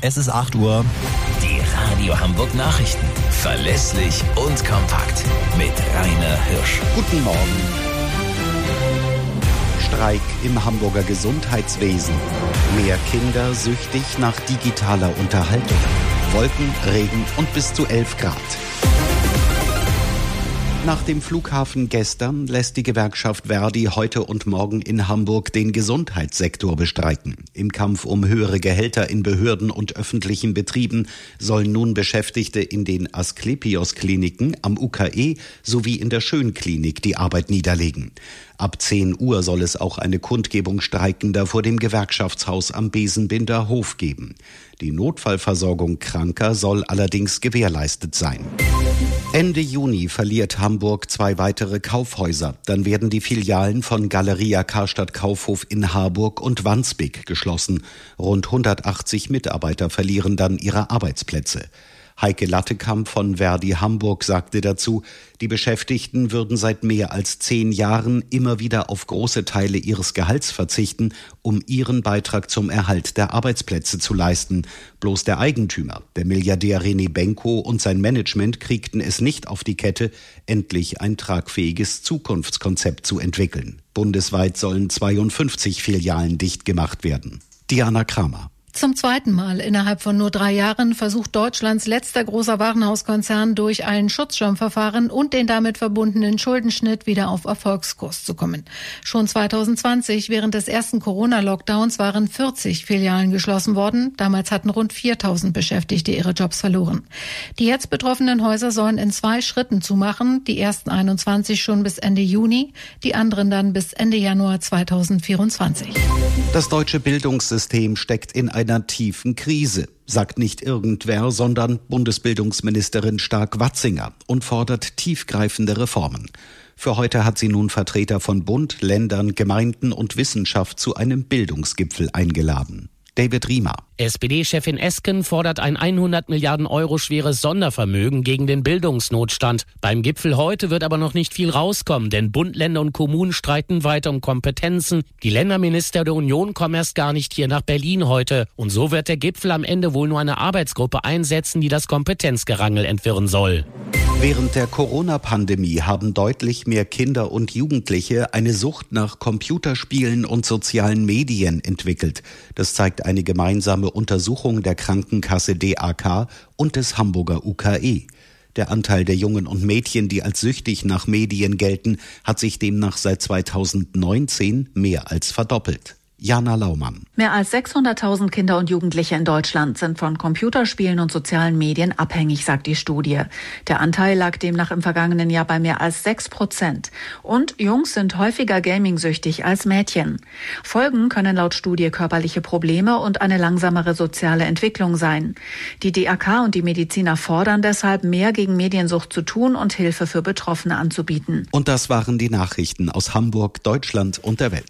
es ist 8 Uhr. Die Radio Hamburg Nachrichten. Verlässlich und kompakt. Mit Rainer Hirsch. Guten Morgen. Streik im Hamburger Gesundheitswesen. Mehr Kinder süchtig nach digitaler Unterhaltung. Wolken, Regen und bis zu 11 Grad. Nach dem Flughafen gestern lässt die Gewerkschaft Verdi heute und morgen in Hamburg den Gesundheitssektor bestreiken. Im Kampf um höhere Gehälter in Behörden und öffentlichen Betrieben sollen nun Beschäftigte in den Asklepios-Kliniken am UKE sowie in der Schönklinik die Arbeit niederlegen. Ab 10 Uhr soll es auch eine Kundgebung Streikender vor dem Gewerkschaftshaus am Besenbinder Hof geben. Die Notfallversorgung Kranker soll allerdings gewährleistet sein. Ende Juni verliert Hamburg zwei weitere Kaufhäuser. Dann werden die Filialen von Galeria Karstadt Kaufhof in Harburg und Wandsbek geschlossen. Rund 180 Mitarbeiter verlieren dann ihre Arbeitsplätze. Heike Lattekamp von Verdi Hamburg sagte dazu, die Beschäftigten würden seit mehr als zehn Jahren immer wieder auf große Teile ihres Gehalts verzichten, um ihren Beitrag zum Erhalt der Arbeitsplätze zu leisten. Bloß der Eigentümer, der Milliardär René Benko und sein Management kriegten es nicht auf die Kette, endlich ein tragfähiges Zukunftskonzept zu entwickeln. Bundesweit sollen 52 Filialen dicht gemacht werden. Diana Kramer. Zum zweiten Mal innerhalb von nur drei Jahren versucht Deutschlands letzter großer Warenhauskonzern durch ein Schutzschirmverfahren und den damit verbundenen Schuldenschnitt wieder auf Erfolgskurs zu kommen. Schon 2020, während des ersten Corona-Lockdowns, waren 40 Filialen geschlossen worden. Damals hatten rund 4000 Beschäftigte ihre Jobs verloren. Die jetzt betroffenen Häuser sollen in zwei Schritten zumachen. Die ersten 21 schon bis Ende Juni, die anderen dann bis Ende Januar 2024. Das deutsche Bildungssystem steckt in einer tiefen Krise, sagt nicht irgendwer, sondern Bundesbildungsministerin Stark-Watzinger und fordert tiefgreifende Reformen. Für heute hat sie nun Vertreter von Bund, Ländern, Gemeinden und Wissenschaft zu einem Bildungsgipfel eingeladen. David Riemer. SPD-Chefin Esken fordert ein 100 Milliarden Euro schweres Sondervermögen gegen den Bildungsnotstand. Beim Gipfel heute wird aber noch nicht viel rauskommen, denn Bund, Länder und Kommunen streiten weiter um Kompetenzen. Die Länderminister der Union kommen erst gar nicht hier nach Berlin heute. Und so wird der Gipfel am Ende wohl nur eine Arbeitsgruppe einsetzen, die das Kompetenzgerangel entwirren soll. Während der Corona-Pandemie haben deutlich mehr Kinder und Jugendliche eine Sucht nach Computerspielen und sozialen Medien entwickelt. Das zeigt eine gemeinsame Untersuchung der Krankenkasse DAK und des Hamburger UKE. Der Anteil der Jungen und Mädchen, die als süchtig nach Medien gelten, hat sich demnach seit 2019 mehr als verdoppelt. Jana Laumann. Mehr als 600.000 Kinder und Jugendliche in Deutschland sind von Computerspielen und sozialen Medien abhängig, sagt die Studie. Der Anteil lag demnach im vergangenen Jahr bei mehr als 6 Prozent. Und Jungs sind häufiger gamingsüchtig als Mädchen. Folgen können laut Studie körperliche Probleme und eine langsamere soziale Entwicklung sein. Die DAK und die Mediziner fordern deshalb, mehr gegen Mediensucht zu tun und Hilfe für Betroffene anzubieten. Und das waren die Nachrichten aus Hamburg, Deutschland und der Welt.